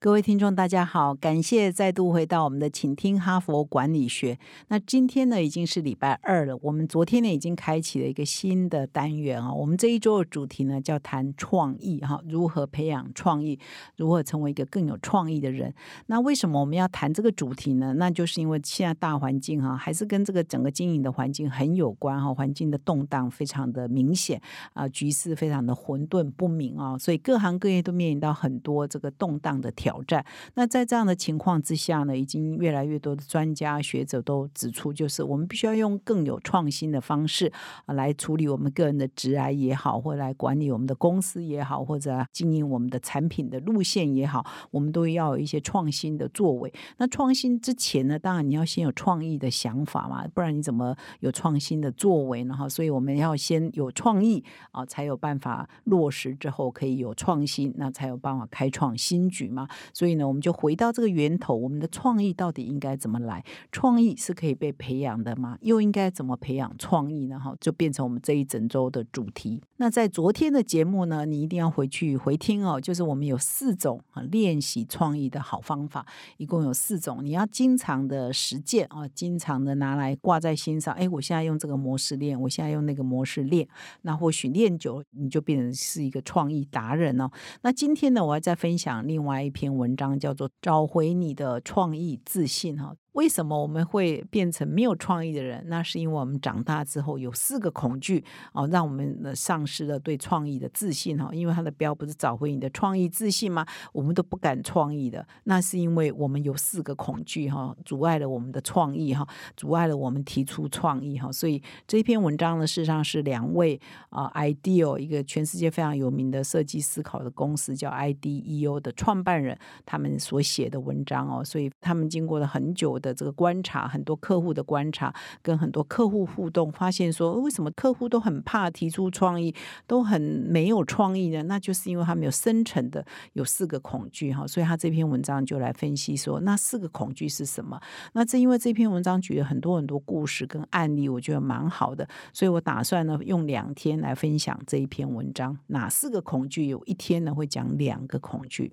各位听众，大家好，感谢再度回到我们的，请听哈佛管理学。那今天呢，已经是礼拜二了。我们昨天呢，已经开启了一个新的单元啊。我们这一周的主题呢，叫谈创意哈，如何培养创意，如何成为一个更有创意的人。那为什么我们要谈这个主题呢？那就是因为现在大环境哈，还是跟这个整个经营的环境很有关哈，环境的动荡非常的明显啊，局势非常的混沌不明啊，所以各行各业都面临到很多这个动荡的挑挑战。那在这样的情况之下呢，已经越来越多的专家学者都指出，就是我们必须要用更有创新的方式来处理我们个人的职癌也好，或来管理我们的公司也好，或者经营我们的产品的路线也好，我们都要有一些创新的作为。那创新之前呢，当然你要先有创意的想法嘛，不然你怎么有创新的作为呢？哈，所以我们要先有创意啊，才有办法落实之后可以有创新，那才有办法开创新局嘛。所以呢，我们就回到这个源头，我们的创意到底应该怎么来？创意是可以被培养的吗？又应该怎么培养创意呢？哈，就变成我们这一整周的主题。那在昨天的节目呢，你一定要回去回听哦。就是我们有四种啊练习创意的好方法，一共有四种，你要经常的实践啊，经常的拿来挂在心上。哎，我现在用这个模式练，我现在用那个模式练，那或许练久，你就变成是一个创意达人哦。那今天呢，我要再分享另外一篇文章，叫做《找回你的创意自信》哈。为什么我们会变成没有创意的人？那是因为我们长大之后有四个恐惧哦，让我们丧失了对创意的自信哈。因为它的标不是找回你的创意自信吗？我们都不敢创意的，那是因为我们有四个恐惧哈，阻碍了我们的创意哈，阻碍了我们提出创意哈。所以这篇文章呢，事实上是两位啊，Ideal 一个全世界非常有名的设计思考的公司叫 IDEO 的创办人他们所写的文章哦。所以他们经过了很久的。的这个观察，很多客户的观察，跟很多客户互动，发现说，为什么客户都很怕提出创意，都很没有创意呢？那就是因为他们有深层的有四个恐惧哈，所以他这篇文章就来分析说，那四个恐惧是什么？那正因为这篇文章举了很多很多故事跟案例，我觉得蛮好的，所以我打算呢用两天来分享这一篇文章。哪四个恐惧？有一天呢会讲两个恐惧。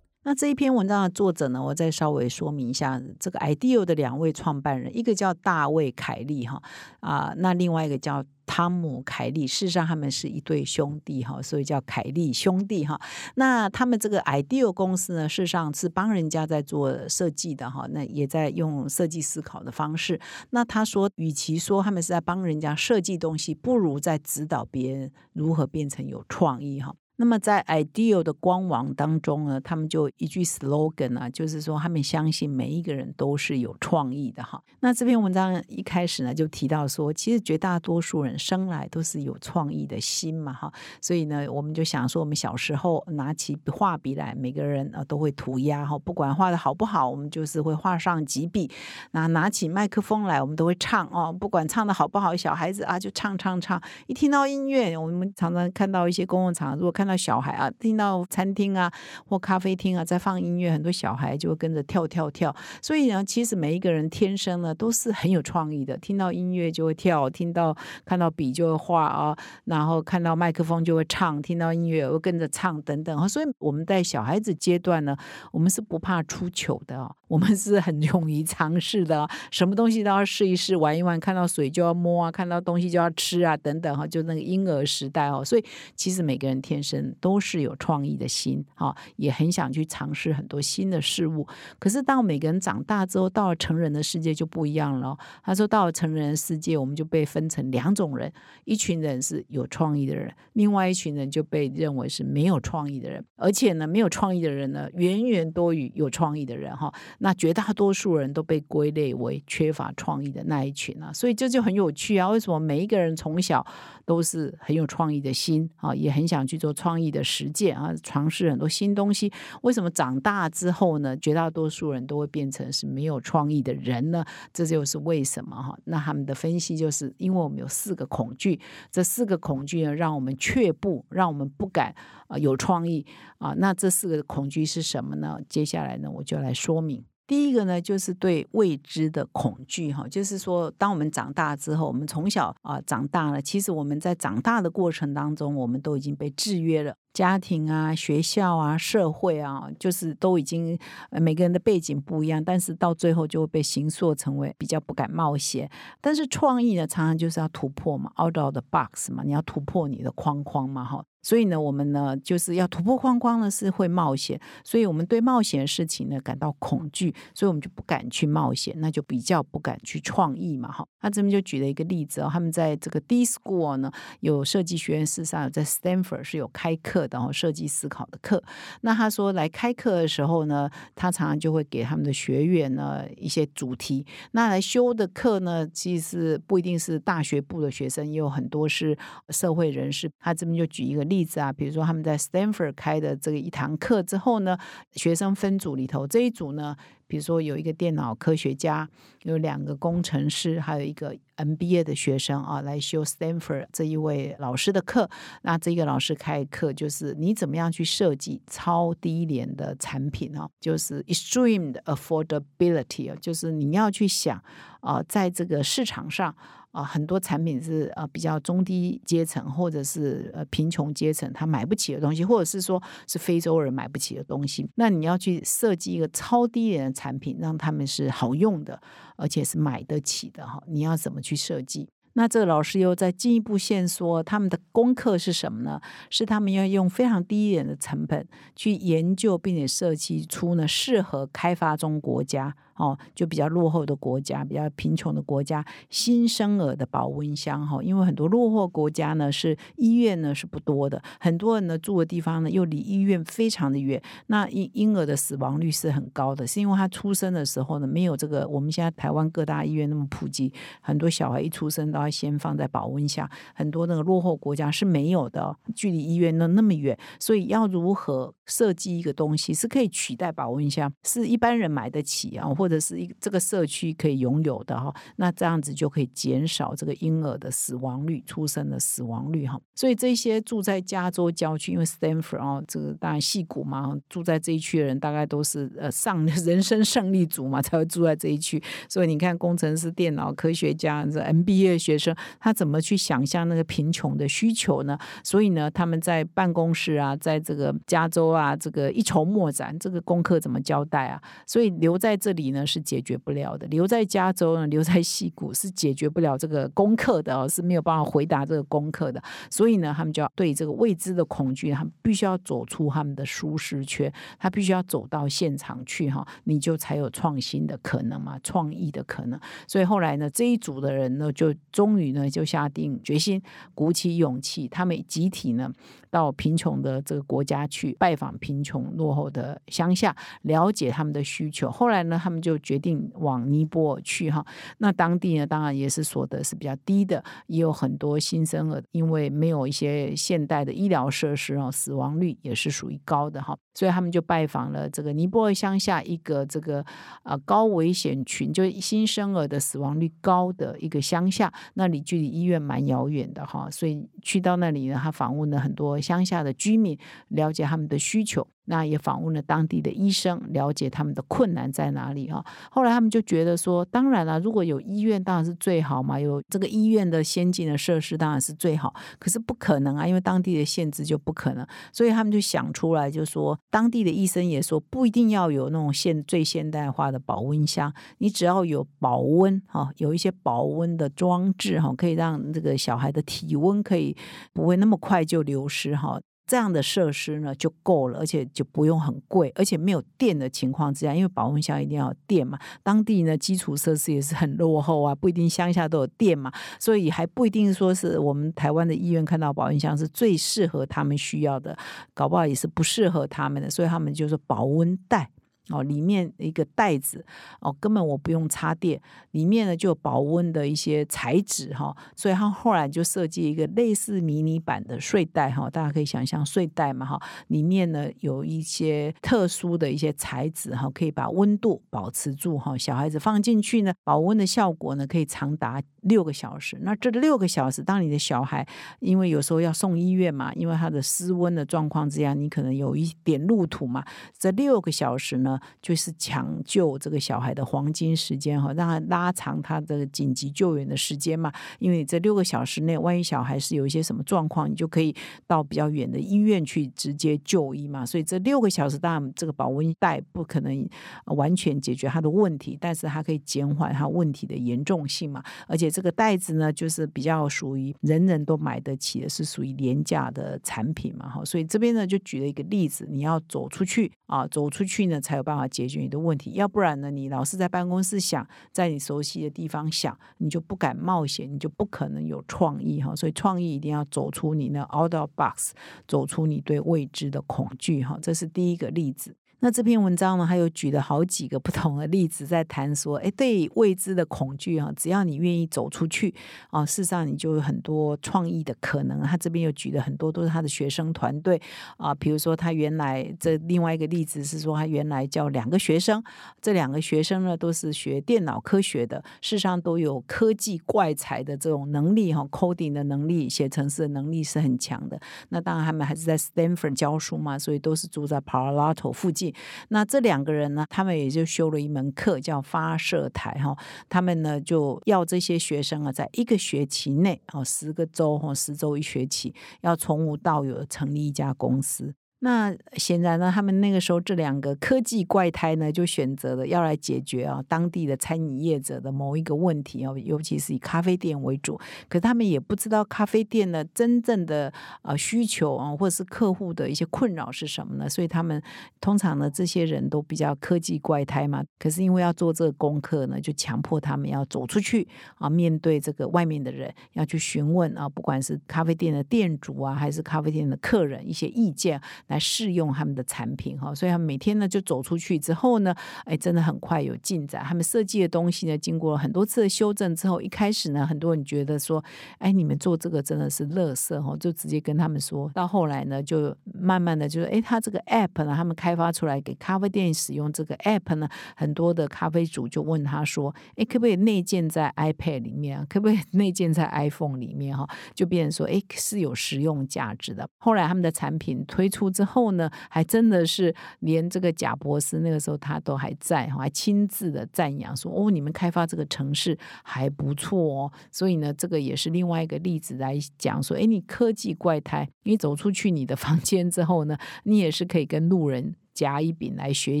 那这一篇文章的作者呢？我再稍微说明一下，这个 IDEO 的两位创办人，一个叫大卫凯利哈啊，那另外一个叫汤姆凯利。事实上，他们是一对兄弟哈，所以叫凯利兄弟哈。那他们这个 IDEO 公司呢，事实上是帮人家在做设计的哈，那也在用设计思考的方式。那他说，与其说他们是在帮人家设计东西，不如在指导别人如何变成有创意哈。那么在 Ideal 的官网当中呢，他们就一句 slogan 啊，就是说他们相信每一个人都是有创意的哈。那这篇文章一开始呢就提到说，其实绝大多数人生来都是有创意的心嘛哈。所以呢，我们就想说，我们小时候拿起画笔来，每个人啊都会涂鸦哈，不管画的好不好，我们就是会画上几笔。那拿起麦克风来，我们都会唱哦，不管唱的好不好，小孩子啊就唱唱唱。一听到音乐，我们常常看到一些公共场合，如果看看到小孩啊，听到餐厅啊或咖啡厅啊在放音乐，很多小孩就会跟着跳跳跳。所以呢，其实每一个人天生呢都是很有创意的，听到音乐就会跳，听到看到笔就会画啊，然后看到麦克风就会唱，听到音乐会跟着唱等等。所以我们在小孩子阶段呢，我们是不怕出糗的，我们是很勇于尝试的，什么东西都要试一试，玩一玩，看到水就要摸啊，看到东西就要吃啊，等等哈，就那个婴儿时代哦。所以其实每个人天生都是有创意的心哈，也很想去尝试很多新的事物。可是当每个人长大之后，到了成人的世界就不一样了。他说，到了成人的世界，我们就被分成两种人：一群人是有创意的人，另外一群人就被认为是没有创意的人。而且呢，没有创意的人呢，远远多于有创意的人哈。那绝大多数人都被归类为缺乏创意的那一群啊。所以这就很有趣啊。为什么每一个人从小都是很有创意的心啊，也很想去做创意的实践啊，尝试很多新东西？为什么长大之后呢，绝大多数人都会变成是没有创意的人呢？这就是为什么哈。那他们的分析就是，因为我们有四个恐惧，这四个恐惧呢，让我们却步，让我们不敢啊有创意啊。那这四个恐惧是什么呢？接下来呢，我就来说明。第一个呢，就是对未知的恐惧哈，就是说，当我们长大之后，我们从小啊长大了，其实我们在长大的过程当中，我们都已经被制约了，家庭啊、学校啊、社会啊，就是都已经每个人的背景不一样，但是到最后就会被形塑成为比较不敢冒险。但是创意呢，常常就是要突破嘛，out of the box 嘛，你要突破你的框框嘛，哈。所以呢，我们呢就是要突破框框呢，是会冒险，所以我们对冒险的事情呢感到恐惧，所以我们就不敢去冒险，那就比较不敢去创意嘛，哈。他这边就举了一个例子哦，他们在这个 D School 呢有设计学院，事实上有在 Stanford 是有开课的哦，设计思考的课。那他说来开课的时候呢，他常常就会给他们的学员呢一些主题，那来修的课呢，其实不一定是大学部的学生，也有很多是社会人士。他这边就举一个。例子啊，比如说他们在 Stanford 开的这个一堂课之后呢，学生分组里头这一组呢，比如说有一个电脑科学家，有两个工程师，还有一个 MBA 的学生啊，来修 Stanford 这一位老师的课。那这个老师开课就是你怎么样去设计超低廉的产品啊，就是 extreme affordability，就是你要去想啊，在这个市场上。啊，很多产品是呃比较中低阶层或者是呃贫穷阶层他买不起的东西，或者是说是非洲人买不起的东西。那你要去设计一个超低廉的产品，让他们是好用的，而且是买得起的哈。你要怎么去设计？那这个老师又在进一步线说，他们的功课是什么呢？是他们要用非常低廉的成本去研究，并且设计出呢适合开发中国家。哦，就比较落后的国家，比较贫穷的国家，新生儿的保温箱哈，因为很多落后国家呢是医院呢是不多的，很多人呢住的地方呢又离医院非常的远，那婴婴儿的死亡率是很高的，是因为他出生的时候呢没有这个我们现在台湾各大医院那么普及，很多小孩一出生都要先放在保温箱，很多那个落后国家是没有的，距离医院呢那么远，所以要如何设计一个东西是可以取代保温箱，是一般人买得起啊？或者是一这个社区可以拥有的哈，那这样子就可以减少这个婴儿的死亡率、出生的死亡率哈。所以这些住在加州郊区，因为 Stanford 哦，这个当然戏谷嘛，住在这一区的人大概都是呃上 人生胜利组嘛，才会住在这一区。所以你看，工程师、电脑科学家、这 MBA 学生，他怎么去想象那个贫穷的需求呢？所以呢，他们在办公室啊，在这个加州啊，这个一筹莫展，这个功课怎么交代啊？所以留在这里。呢是解决不了的，留在加州呢，留在西谷是解决不了这个功课的哦，是没有办法回答这个功课的。所以呢，他们就要对这个未知的恐惧，他们必须要走出他们的舒适圈，他必须要走到现场去哈，你就才有创新的可能嘛，创意的可能。所以后来呢，这一组的人呢，就终于呢就下定决心，鼓起勇气，他们集体呢。到贫穷的这个国家去拜访贫穷落后的乡下，了解他们的需求。后来呢，他们就决定往尼泊尔去哈。那当地呢，当然也是所得是比较低的，也有很多新生儿，因为没有一些现代的医疗设施哦，死亡率也是属于高的哈。所以他们就拜访了这个尼泊尔乡下一个这个呃高危险群，就新生儿的死亡率高的一个乡下。那里距离医院蛮遥远的哈，所以去到那里呢，他访问了很多乡下的居民，了解他们的需求。那也访问了当地的医生，了解他们的困难在哪里哈。后来他们就觉得说，当然了，如果有医院当然是最好嘛，有这个医院的先进的设施当然是最好。可是不可能啊，因为当地的限制就不可能。所以他们就想出来，就说当地的医生也说，不一定要有那种现最现代化的保温箱，你只要有保温哈，有一些保温的装置哈，可以让这个小孩的体温可以不会那么快就流失哈。这样的设施呢就够了，而且就不用很贵，而且没有电的情况之下，因为保温箱一定要有电嘛。当地呢基础设施也是很落后啊，不一定乡下都有电嘛，所以还不一定说是我们台湾的医院看到保温箱是最适合他们需要的，搞不好也是不适合他们的，所以他们就是保温袋。哦，里面一个袋子哦，根本我不用插电，里面呢就有保温的一些材质哈，所以他后来就设计一个类似迷你版的睡袋哈，大家可以想象睡袋嘛哈，里面呢有一些特殊的一些材质哈，可以把温度保持住哈，小孩子放进去呢，保温的效果呢可以长达六个小时。那这六个小时，当你的小孩因为有时候要送医院嘛，因为他的失温的状况之下，你可能有一点路途嘛，这六个小时呢。就是抢救这个小孩的黄金时间哈，让他拉长他的紧急救援的时间嘛。因为这六个小时内，万一小孩是有一些什么状况，你就可以到比较远的医院去直接就医嘛。所以这六个小时，当然这个保温袋不可能完全解决他的问题，但是它可以减缓他问题的严重性嘛。而且这个袋子呢，就是比较属于人人都买得起的，是属于廉价的产品嘛。哈，所以这边呢就举了一个例子，你要走出去啊，走出去呢才办法解决你的问题，要不然呢？你老是在办公室想，在你熟悉的地方想，你就不敢冒险，你就不可能有创意哈。所以创意一定要走出你那 out of box，走出你对未知的恐惧哈。这是第一个例子。那这篇文章呢，还有举了好几个不同的例子，在谈说，哎，对未知的恐惧啊，只要你愿意走出去啊，事实上你就有很多创意的可能。他这边又举了很多都是他的学生团队啊，比如说他原来这另外一个例子是说，他原来教两个学生，这两个学生呢都是学电脑科学的，事实上都有科技怪才的这种能力哈，coding 的能力，写程式的能力是很强的。那当然他们还是在 Stanford 教书嘛，所以都是住在 Palo Alto 附近。那这两个人呢，他们也就修了一门课，叫发射台哈。他们呢就要这些学生啊，在一个学期内哦，十个周或十周一学期，要从无到有成立一家公司。那显然呢，他们那个时候这两个科技怪胎呢，就选择了要来解决啊当地的餐饮业者的某一个问题啊，尤其是以咖啡店为主。可是他们也不知道咖啡店呢真正的呃需求啊，或者是客户的一些困扰是什么呢？所以他们通常呢，这些人都比较科技怪胎嘛。可是因为要做这个功课呢，就强迫他们要走出去啊，面对这个外面的人，要去询问啊，不管是咖啡店的店主啊，还是咖啡店的客人一些意见。来试用他们的产品哈，所以他们每天呢就走出去之后呢，哎，真的很快有进展。他们设计的东西呢，经过了很多次的修正之后，一开始呢，很多人觉得说，哎，你们做这个真的是垃圾哈，就直接跟他们说。到后来呢，就慢慢的就是，哎，他这个 app 呢，他们开发出来给咖啡店使用这个 app 呢，很多的咖啡主就问他说，哎，可不可以内建在 iPad 里面啊？可不可以 内建在 iPhone 里面哈？就变成说，哎，是有实用价值的。后来他们的产品推出之之后呢，还真的是连这个贾博士那个时候他都还在，还亲自的赞扬说：“哦，你们开发这个城市还不错哦。”所以呢，这个也是另外一个例子来讲说：“哎，你科技怪胎，你走出去你的房间之后呢，你也是可以跟路人。”甲乙丙来学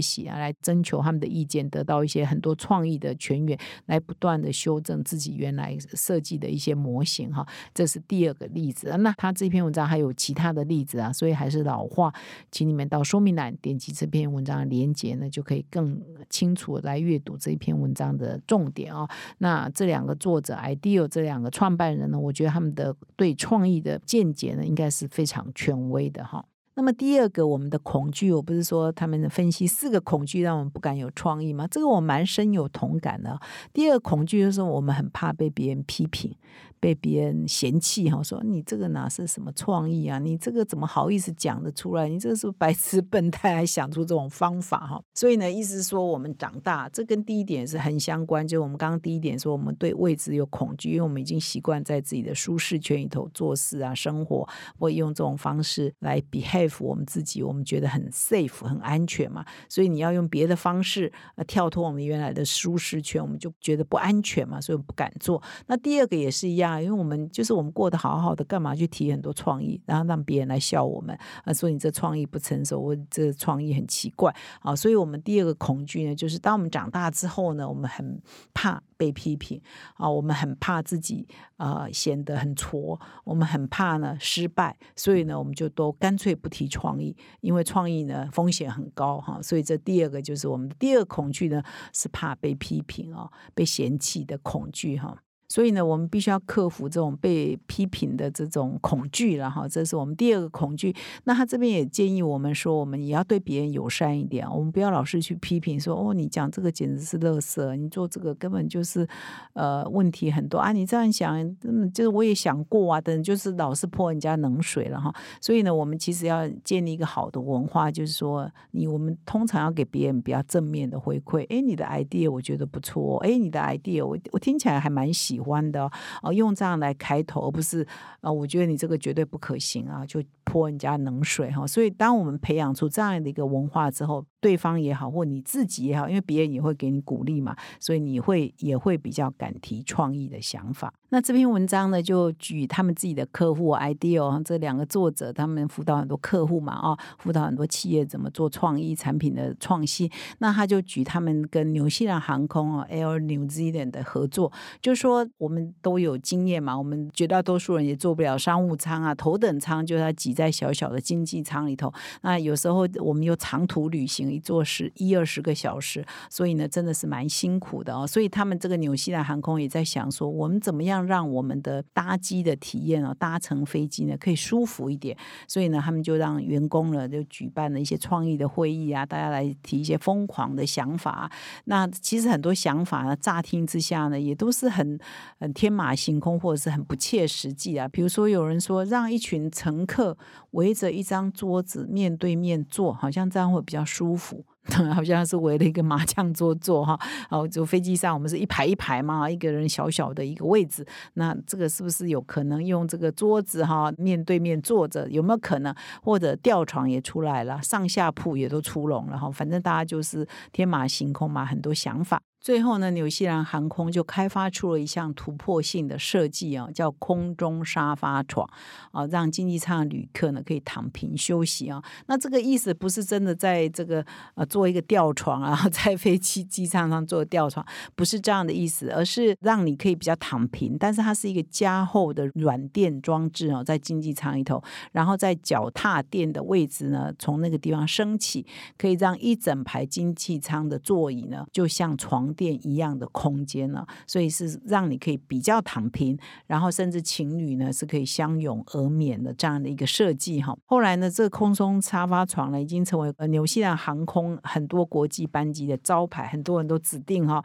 习啊，来征求他们的意见，得到一些很多创意的泉源，来不断的修正自己原来设计的一些模型哈。这是第二个例子。那他这篇文章还有其他的例子啊，所以还是老话，请你们到说明栏点击这篇文章的连接呢，就可以更清楚来阅读这篇文章的重点啊。那这两个作者，Ideal 这两个创办人呢，我觉得他们的对创意的见解呢，应该是非常权威的哈。那么第二个，我们的恐惧，我不是说他们分析四个恐惧让我们不敢有创意吗？这个我蛮深有同感的。第二个恐惧就是我们很怕被别人批评。被别人嫌弃哈，说你这个哪是什么创意啊？你这个怎么好意思讲得出来？你这是不是白痴笨蛋，还想出这种方法哈？所以呢，意思是说我们长大，这跟第一点是很相关。就是我们刚刚第一点说，我们对未知有恐惧，因为我们已经习惯在自己的舒适圈里头做事啊，生活会用这种方式来 behave 佩服我们自己，我们觉得很 safe 很安全嘛。所以你要用别的方式呃跳脱我们原来的舒适圈，我们就觉得不安全嘛，所以我们不敢做。那第二个也是一样。因为我们就是我们过得好好的，干嘛去提很多创意，然后让别人来笑我们啊？说你这创意不成熟，我这创意很奇怪啊！所以，我们第二个恐惧呢，就是当我们长大之后呢，我们很怕被批评啊，我们很怕自己啊显得很挫，我们很怕呢失败，所以呢，我们就都干脆不提创意，因为创意呢风险很高哈。所以，这第二个就是我们的第二恐惧呢，是怕被批评啊，被嫌弃的恐惧哈。所以呢，我们必须要克服这种被批评的这种恐惧了哈，这是我们第二个恐惧。那他这边也建议我们说，我们也要对别人友善一点，我们不要老是去批评说，哦，你讲这个简直是垃圾，你做这个根本就是呃问题很多啊，你这样想，嗯，就是我也想过啊，等就是老是泼人家冷水了哈。所以呢，我们其实要建立一个好的文化，就是说，你我们通常要给别人比较正面的回馈。哎，你的 idea 我觉得不错，哎，你的 idea 我我听起来还蛮喜。欢的哦，用这样来开头，而不是啊，我觉得你这个绝对不可行啊，就泼人家冷水哈。所以，当我们培养出这样的一个文化之后，对方也好，或你自己也好，因为别人也会给你鼓励嘛，所以你会也会比较敢提创意的想法。那这篇文章呢，就举他们自己的客户 idea，这两个作者他们辅导很多客户嘛，啊，辅导很多企业怎么做创意产品的创新。那他就举他们跟纽西兰航空啊，Air New Zealand 的合作，就说。我们都有经验嘛，我们绝大多数人也做不了商务舱啊，头等舱就是要挤在小小的经济舱里头。那有时候我们又长途旅行，一坐是一二十个小时，所以呢，真的是蛮辛苦的哦。所以他们这个纽西兰航空也在想说，我们怎么样让我们的搭机的体验啊，搭乘飞机呢可以舒服一点。所以呢，他们就让员工呢就举办了一些创意的会议啊，大家来提一些疯狂的想法。那其实很多想法呢，乍听之下呢，也都是很。很天马行空，或者是很不切实际啊。比如说，有人说让一群乘客围着一张桌子面对面坐，好像这样会比较舒服。好像是围了一个麻将桌坐哈。哦，就飞机上我们是一排一排嘛，一个人小小的一个位置。那这个是不是有可能用这个桌子哈面对面坐着？有没有可能？或者吊床也出来了，上下铺也都出笼了哈。反正大家就是天马行空嘛，很多想法。最后呢，纽西兰航空就开发出了一项突破性的设计啊，叫空中沙发床啊，让经济舱的旅客呢可以躺平休息啊。那这个意思不是真的在这个呃做一个吊床啊，在飞机机舱上做吊床，不是这样的意思，而是让你可以比较躺平，但是它是一个加厚的软垫装置哦，在经济舱里头，然后在脚踏垫的位置呢，从那个地方升起，可以让一整排经济舱的座椅呢，就像床。垫一样的空间呢，所以是让你可以比较躺平，然后甚至情侣呢是可以相拥而眠的这样的一个设计哈。后来呢，这个空中沙发床呢已经成为呃纽西兰航空很多国际班机的招牌，很多人都指定哈，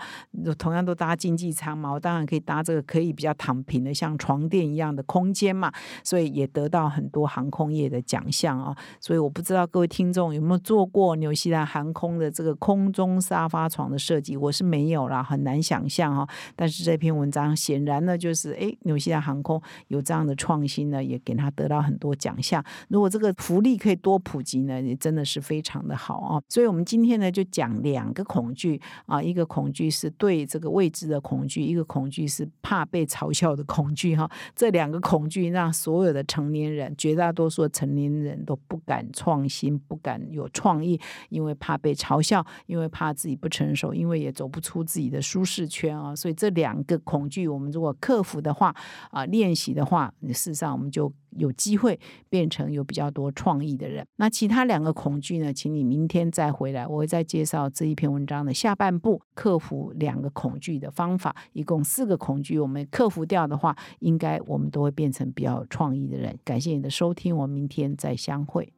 同样都搭经济舱嘛，我当然可以搭这个可以比较躺平的像床垫一样的空间嘛，所以也得到很多航空业的奖项啊。所以我不知道各位听众有没有做过纽西兰航空的这个空中沙发床的设计，我是没。没有啦，很难想象哈。但是这篇文章显然呢，就是哎，纽西兰航空有这样的创新呢，也给他得到很多奖项。如果这个福利可以多普及呢，也真的是非常的好啊。所以，我们今天呢，就讲两个恐惧啊，一个恐惧是对这个未知的恐惧，一个恐惧是怕被嘲笑的恐惧哈。这两个恐惧让所有的成年人，绝大多数成年人都不敢创新，不敢有创意，因为怕被嘲笑，因为怕自己不成熟，因为也走不出。出自己的舒适圈啊，所以这两个恐惧，我们如果克服的话啊，练习的话，事实上我们就有机会变成有比较多创意的人。那其他两个恐惧呢，请你明天再回来，我会再介绍这一篇文章的下半部，克服两个恐惧的方法。一共四个恐惧，我们克服掉的话，应该我们都会变成比较有创意的人。感谢你的收听，我们明天再相会。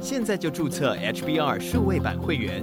现在就注册 HBR 数位版会员，